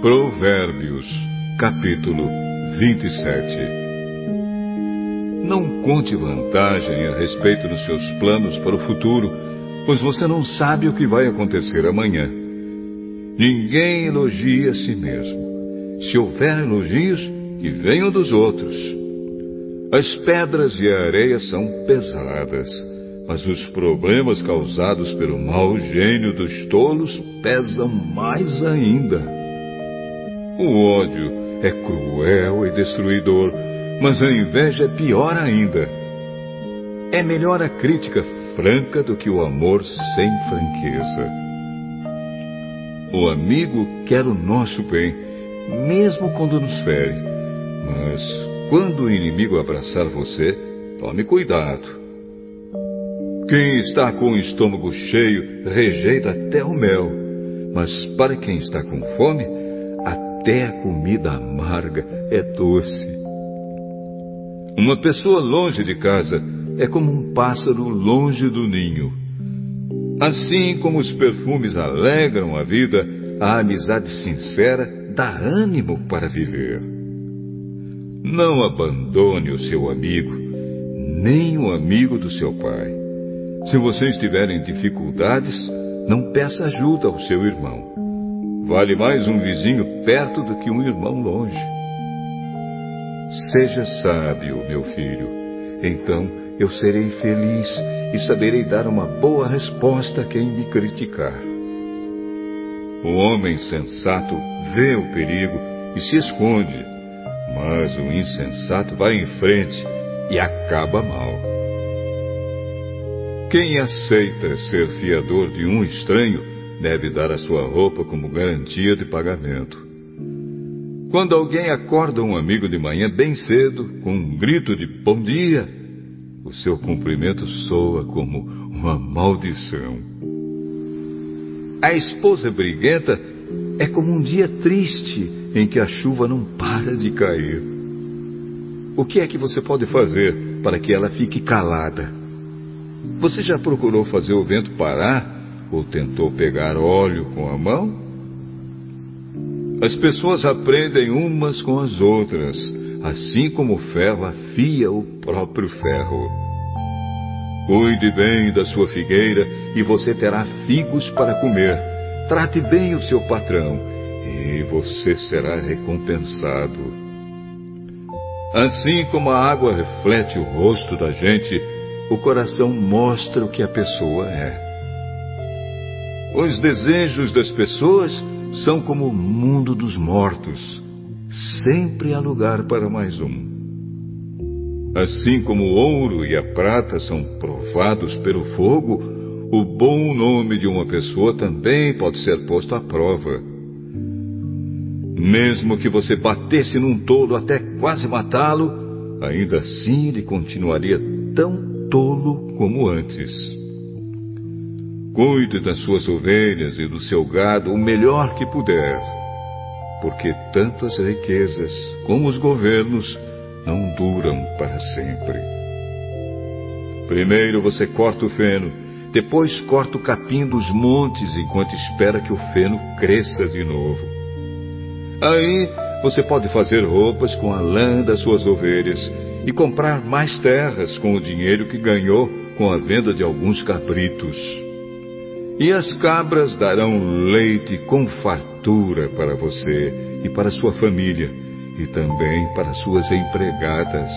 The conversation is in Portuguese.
Provérbios, capítulo 27 Não conte vantagem a respeito dos seus planos para o futuro, pois você não sabe o que vai acontecer amanhã. Ninguém elogia a si mesmo. Se houver elogios, que venham dos outros. As pedras e a areia são pesadas, mas os problemas causados pelo mau gênio dos tolos pesam mais ainda. O ódio é cruel e destruidor, mas a inveja é pior ainda. É melhor a crítica franca do que o amor sem franqueza. O amigo quer o nosso bem, mesmo quando nos fere. Mas quando o inimigo abraçar você, tome cuidado. Quem está com o estômago cheio rejeita até o mel, mas para quem está com fome, até a comida amarga é doce. Uma pessoa longe de casa é como um pássaro longe do ninho. Assim como os perfumes alegram a vida, a amizade sincera dá ânimo para viver. Não abandone o seu amigo, nem o amigo do seu pai. Se você estiver em dificuldades, não peça ajuda ao seu irmão. Vale mais um vizinho perto do que um irmão longe. Seja sábio, meu filho. Então eu serei feliz e saberei dar uma boa resposta a quem me criticar. O homem sensato vê o perigo e se esconde, mas o insensato vai em frente e acaba mal. Quem aceita ser fiador de um estranho deve dar a sua roupa como garantia de pagamento. Quando alguém acorda um amigo de manhã bem cedo, com um grito de bom dia, o seu cumprimento soa como uma maldição. A esposa briguenta é como um dia triste em que a chuva não para de cair. O que é que você pode fazer para que ela fique calada? Você já procurou fazer o vento parar ou tentou pegar óleo com a mão? As pessoas aprendem umas com as outras, assim como o ferro afia o próprio ferro. Cuide bem da sua figueira e você terá figos para comer. Trate bem o seu patrão e você será recompensado. Assim como a água reflete o rosto da gente, o coração mostra o que a pessoa é. Os desejos das pessoas são como o mundo dos mortos. Sempre há lugar para mais um. Assim como o ouro e a prata são provados pelo fogo, o bom nome de uma pessoa também pode ser posto à prova. Mesmo que você batesse num tolo até quase matá-lo, ainda assim ele continuaria tão tolo como antes. Cuide das suas ovelhas e do seu gado o melhor que puder, porque tanto as riquezas como os governos não duram para sempre. Primeiro você corta o feno, depois corta o capim dos montes enquanto espera que o feno cresça de novo. Aí você pode fazer roupas com a lã das suas ovelhas e comprar mais terras com o dinheiro que ganhou com a venda de alguns cabritos. E as cabras darão leite com fartura para você e para sua família, e também para suas empregadas.